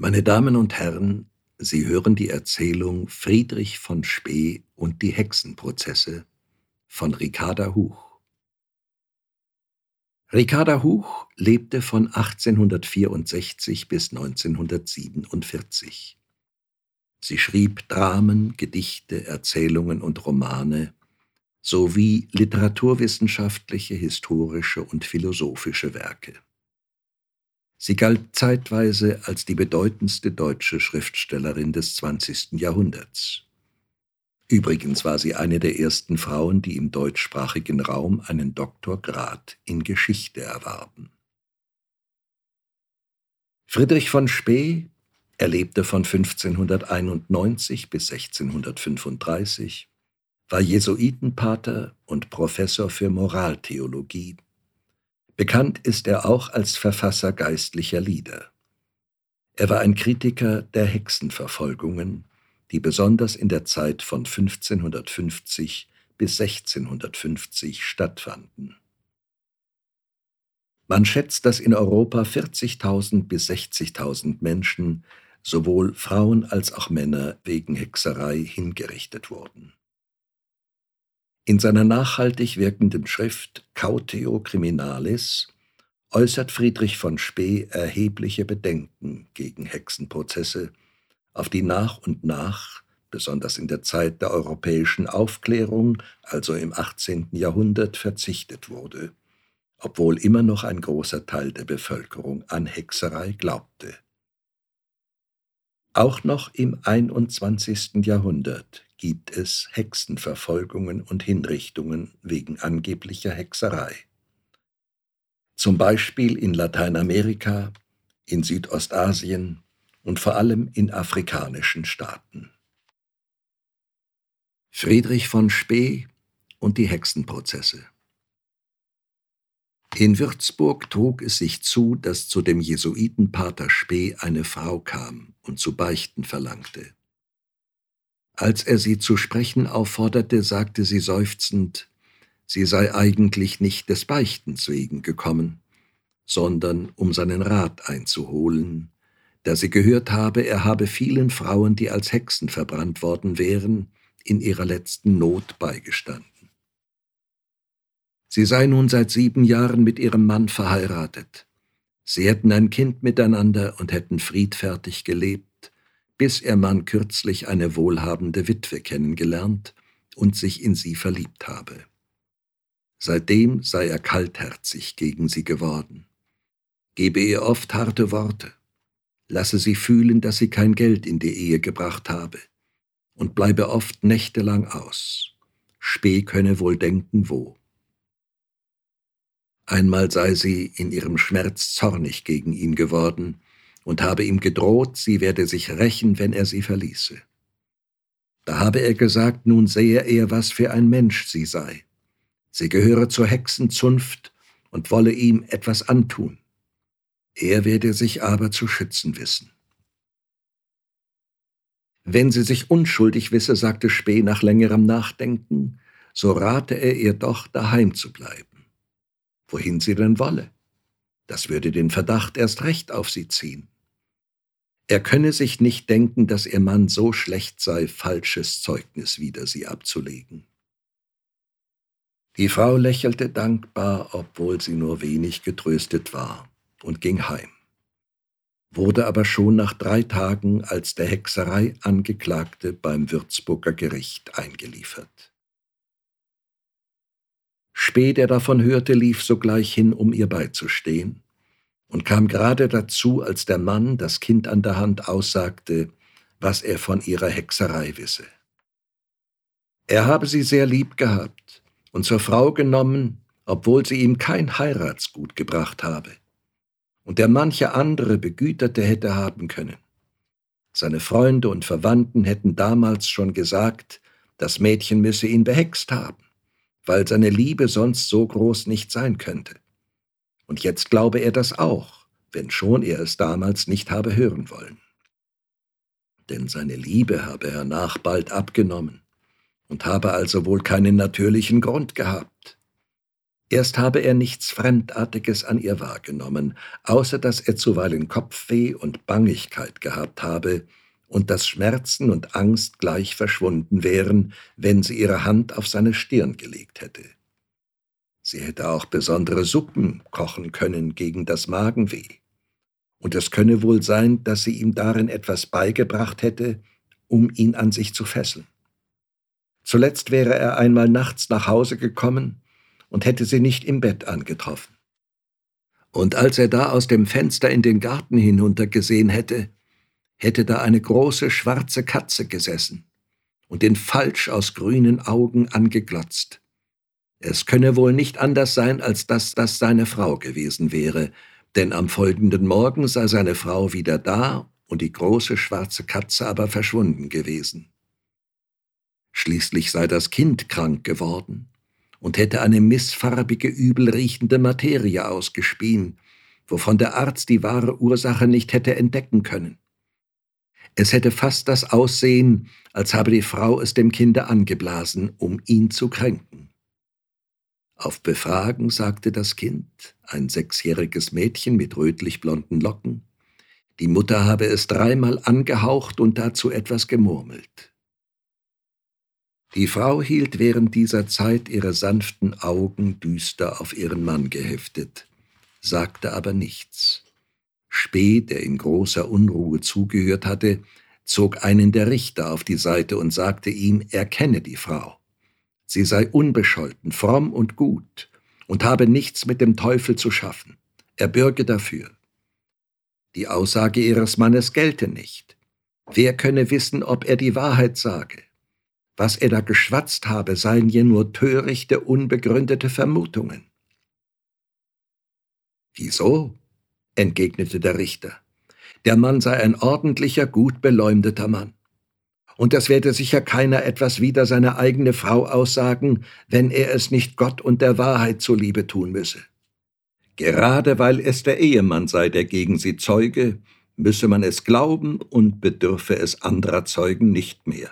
Meine Damen und Herren, Sie hören die Erzählung Friedrich von Spee und die Hexenprozesse von Ricarda Huch. Ricarda Huch lebte von 1864 bis 1947. Sie schrieb Dramen, Gedichte, Erzählungen und Romane sowie literaturwissenschaftliche, historische und philosophische Werke. Sie galt zeitweise als die bedeutendste deutsche Schriftstellerin des 20. Jahrhunderts. Übrigens war sie eine der ersten Frauen, die im deutschsprachigen Raum einen Doktorgrad in Geschichte erwarben. Friedrich von Spee er lebte von 1591 bis 1635, war Jesuitenpater und Professor für Moraltheologie Bekannt ist er auch als Verfasser geistlicher Lieder. Er war ein Kritiker der Hexenverfolgungen, die besonders in der Zeit von 1550 bis 1650 stattfanden. Man schätzt, dass in Europa 40.000 bis 60.000 Menschen, sowohl Frauen als auch Männer, wegen Hexerei hingerichtet wurden. In seiner nachhaltig wirkenden Schrift Cautio Criminalis äußert Friedrich von Spee erhebliche Bedenken gegen Hexenprozesse, auf die nach und nach, besonders in der Zeit der europäischen Aufklärung, also im 18. Jahrhundert, verzichtet wurde, obwohl immer noch ein großer Teil der Bevölkerung an Hexerei glaubte. Auch noch im 21. Jahrhundert gibt es Hexenverfolgungen und Hinrichtungen wegen angeblicher Hexerei. Zum Beispiel in Lateinamerika, in Südostasien und vor allem in afrikanischen Staaten. Friedrich von Spee und die Hexenprozesse In Würzburg trug es sich zu, dass zu dem Jesuitenpater Spee eine Frau kam und zu beichten verlangte. Als er sie zu sprechen aufforderte, sagte sie seufzend, sie sei eigentlich nicht des Beichtens wegen gekommen, sondern um seinen Rat einzuholen, da sie gehört habe, er habe vielen Frauen, die als Hexen verbrannt worden wären, in ihrer letzten Not beigestanden. Sie sei nun seit sieben Jahren mit ihrem Mann verheiratet. Sie hätten ein Kind miteinander und hätten friedfertig gelebt, bis ihr Mann kürzlich eine wohlhabende Witwe kennengelernt und sich in sie verliebt habe. Seitdem sei er kaltherzig gegen sie geworden, gebe ihr oft harte Worte, lasse sie fühlen, dass sie kein Geld in die Ehe gebracht habe und bleibe oft nächtelang aus. Spee könne wohl denken, wo. Einmal sei sie in ihrem Schmerz zornig gegen ihn geworden und habe ihm gedroht, sie werde sich rächen, wenn er sie verließe. Da habe er gesagt, nun sehe er, was für ein Mensch sie sei. Sie gehöre zur Hexenzunft und wolle ihm etwas antun. Er werde sich aber zu schützen wissen. Wenn sie sich unschuldig wisse, sagte Spee nach längerem Nachdenken, so rate er ihr doch, daheim zu bleiben. Wohin sie denn wolle? Das würde den Verdacht erst recht auf sie ziehen. Er könne sich nicht denken, dass ihr Mann so schlecht sei, falsches Zeugnis wider sie abzulegen. Die Frau lächelte dankbar, obwohl sie nur wenig getröstet war, und ging heim, wurde aber schon nach drei Tagen als der Hexerei Angeklagte beim Würzburger Gericht eingeliefert. Spee, der davon hörte, lief sogleich hin, um ihr beizustehen, und kam gerade dazu, als der Mann, das Kind an der Hand, aussagte, was er von ihrer Hexerei wisse. Er habe sie sehr lieb gehabt und zur Frau genommen, obwohl sie ihm kein Heiratsgut gebracht habe, und der manche andere Begüterte hätte haben können. Seine Freunde und Verwandten hätten damals schon gesagt, das Mädchen müsse ihn behext haben, weil seine Liebe sonst so groß nicht sein könnte. Und jetzt glaube er das auch, wenn schon er es damals nicht habe hören wollen. Denn seine Liebe habe hernach bald abgenommen und habe also wohl keinen natürlichen Grund gehabt. Erst habe er nichts Fremdartiges an ihr wahrgenommen, außer dass er zuweilen Kopfweh und Bangigkeit gehabt habe und dass Schmerzen und Angst gleich verschwunden wären, wenn sie ihre Hand auf seine Stirn gelegt hätte. Sie hätte auch besondere Suppen kochen können gegen das Magenweh. Und es könne wohl sein, dass sie ihm darin etwas beigebracht hätte, um ihn an sich zu fesseln. Zuletzt wäre er einmal nachts nach Hause gekommen und hätte sie nicht im Bett angetroffen. Und als er da aus dem Fenster in den Garten hinuntergesehen hätte, hätte da eine große schwarze Katze gesessen und den Falsch aus grünen Augen angeglotzt. Es könne wohl nicht anders sein, als dass das seine Frau gewesen wäre, denn am folgenden Morgen sei seine Frau wieder da und die große schwarze Katze aber verschwunden gewesen. Schließlich sei das Kind krank geworden und hätte eine missfarbige, übelriechende Materie ausgespien, wovon der Arzt die wahre Ursache nicht hätte entdecken können. Es hätte fast das Aussehen, als habe die Frau es dem Kinde angeblasen, um ihn zu kränken. Auf Befragen sagte das Kind, ein sechsjähriges Mädchen mit rötlich blonden Locken, die Mutter habe es dreimal angehaucht und dazu etwas gemurmelt. Die Frau hielt während dieser Zeit ihre sanften Augen düster auf ihren Mann geheftet, sagte aber nichts. Spee, der in großer Unruhe zugehört hatte, zog einen der Richter auf die Seite und sagte ihm, er kenne die Frau sie sei unbescholten, fromm und gut und habe nichts mit dem Teufel zu schaffen. Er bürge dafür. Die Aussage ihres Mannes gelte nicht. Wer könne wissen, ob er die Wahrheit sage? Was er da geschwatzt habe, seien je nur törichte, unbegründete Vermutungen. Wieso? entgegnete der Richter. Der Mann sei ein ordentlicher, gut beleumdeter Mann und das werde sicher keiner etwas wider seine eigene Frau aussagen, wenn er es nicht Gott und der Wahrheit zuliebe tun müsse. Gerade weil es der Ehemann sei, der gegen sie zeuge, müsse man es glauben und bedürfe es anderer Zeugen nicht mehr.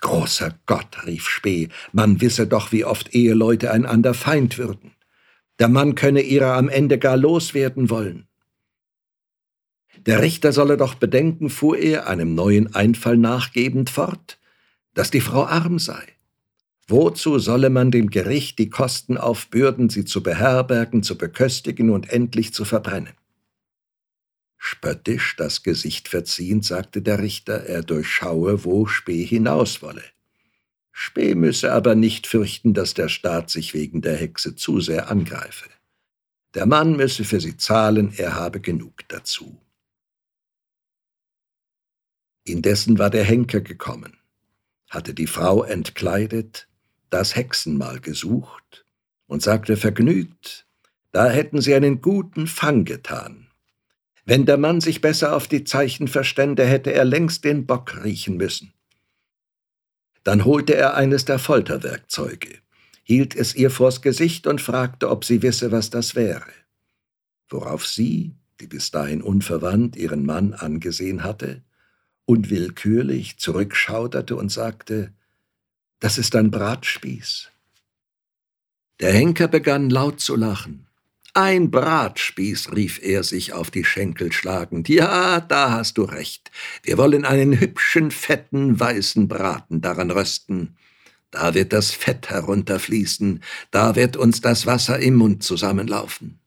Großer Gott, rief Spee, man wisse doch, wie oft Eheleute einander Feind würden. Der Mann könne ihrer am Ende gar loswerden wollen. Der Richter solle doch bedenken, fuhr er, einem neuen Einfall nachgebend fort, dass die Frau arm sei. Wozu solle man dem Gericht die Kosten aufbürden, sie zu beherbergen, zu beköstigen und endlich zu verbrennen? Spöttisch das Gesicht verziehend, sagte der Richter, er durchschaue, wo Spee hinaus wolle. Spee müsse aber nicht fürchten, dass der Staat sich wegen der Hexe zu sehr angreife. Der Mann müsse für sie zahlen, er habe genug dazu. Indessen war der Henker gekommen, hatte die Frau entkleidet, das Hexenmahl gesucht und sagte vergnügt, da hätten sie einen guten Fang getan. Wenn der Mann sich besser auf die Zeichen verstände, hätte er längst den Bock riechen müssen. Dann holte er eines der Folterwerkzeuge, hielt es ihr vors Gesicht und fragte, ob sie wisse, was das wäre. Worauf sie, die bis dahin unverwandt ihren Mann angesehen hatte, unwillkürlich zurückschauderte und sagte, das ist ein Bratspieß. Der Henker begann laut zu lachen. Ein Bratspieß, rief er sich auf die Schenkel schlagend. Ja, da hast du recht. Wir wollen einen hübschen, fetten, weißen Braten daran rösten. Da wird das Fett herunterfließen, da wird uns das Wasser im Mund zusammenlaufen.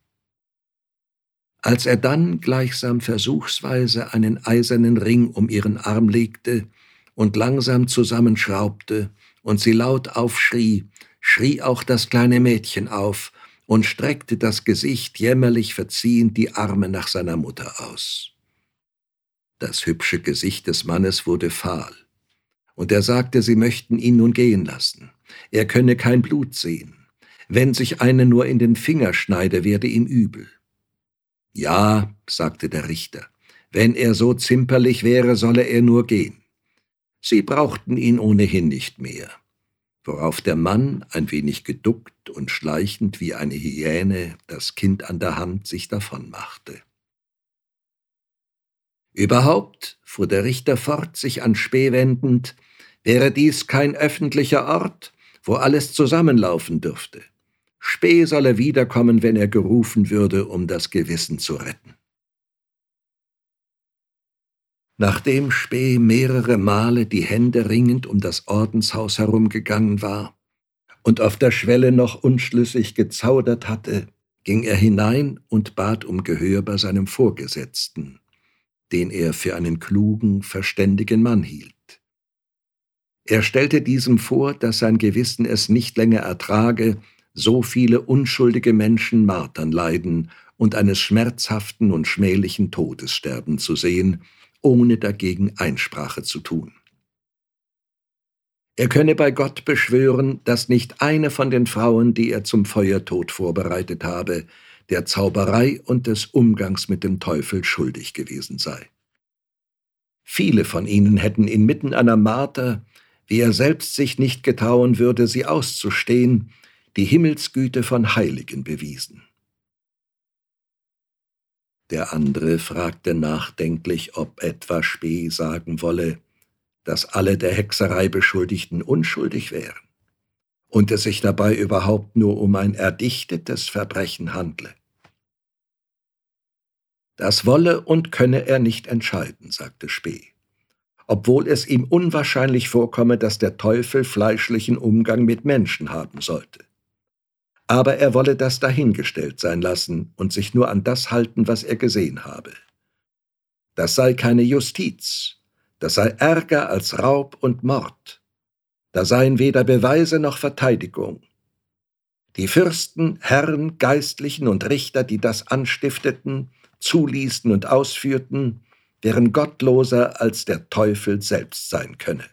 Als er dann gleichsam versuchsweise einen eisernen Ring um ihren Arm legte und langsam zusammenschraubte und sie laut aufschrie, schrie auch das kleine Mädchen auf und streckte das Gesicht jämmerlich verziehend die Arme nach seiner Mutter aus. Das hübsche Gesicht des Mannes wurde fahl, und er sagte, sie möchten ihn nun gehen lassen. Er könne kein Blut sehen. Wenn sich eine nur in den Finger schneide, werde ihm übel. Ja, sagte der Richter, wenn er so zimperlich wäre, solle er nur gehen. Sie brauchten ihn ohnehin nicht mehr. Worauf der Mann, ein wenig geduckt und schleichend wie eine Hyäne, das Kind an der Hand sich davonmachte. Überhaupt, fuhr der Richter fort, sich an Spee wendend, wäre dies kein öffentlicher Ort, wo alles zusammenlaufen dürfte. Spee solle wiederkommen, wenn er gerufen würde, um das Gewissen zu retten. Nachdem Spee mehrere Male die Hände ringend um das Ordenshaus herumgegangen war und auf der Schwelle noch unschlüssig gezaudert hatte, ging er hinein und bat um Gehör bei seinem Vorgesetzten, den er für einen klugen, verständigen Mann hielt. Er stellte diesem vor, dass sein Gewissen es nicht länger ertrage, so viele unschuldige Menschen martern leiden und eines schmerzhaften und schmählichen Todes sterben zu sehen, ohne dagegen Einsprache zu tun. Er könne bei Gott beschwören, dass nicht eine von den Frauen, die er zum Feuertod vorbereitet habe, der Zauberei und des Umgangs mit dem Teufel schuldig gewesen sei. Viele von ihnen hätten inmitten einer Marter, wie er selbst sich nicht getrauen würde, sie auszustehen, die Himmelsgüte von Heiligen bewiesen. Der andere fragte nachdenklich, ob etwa Spee sagen wolle, dass alle der Hexerei Beschuldigten unschuldig wären und es sich dabei überhaupt nur um ein erdichtetes Verbrechen handle. Das wolle und könne er nicht entscheiden, sagte Spee, obwohl es ihm unwahrscheinlich vorkomme, dass der Teufel fleischlichen Umgang mit Menschen haben sollte aber er wolle das dahingestellt sein lassen und sich nur an das halten, was er gesehen habe. Das sei keine Justiz, das sei Ärger als Raub und Mord, da seien weder Beweise noch Verteidigung. Die Fürsten, Herren, Geistlichen und Richter, die das anstifteten, zuließen und ausführten, wären gottloser als der Teufel selbst sein könne.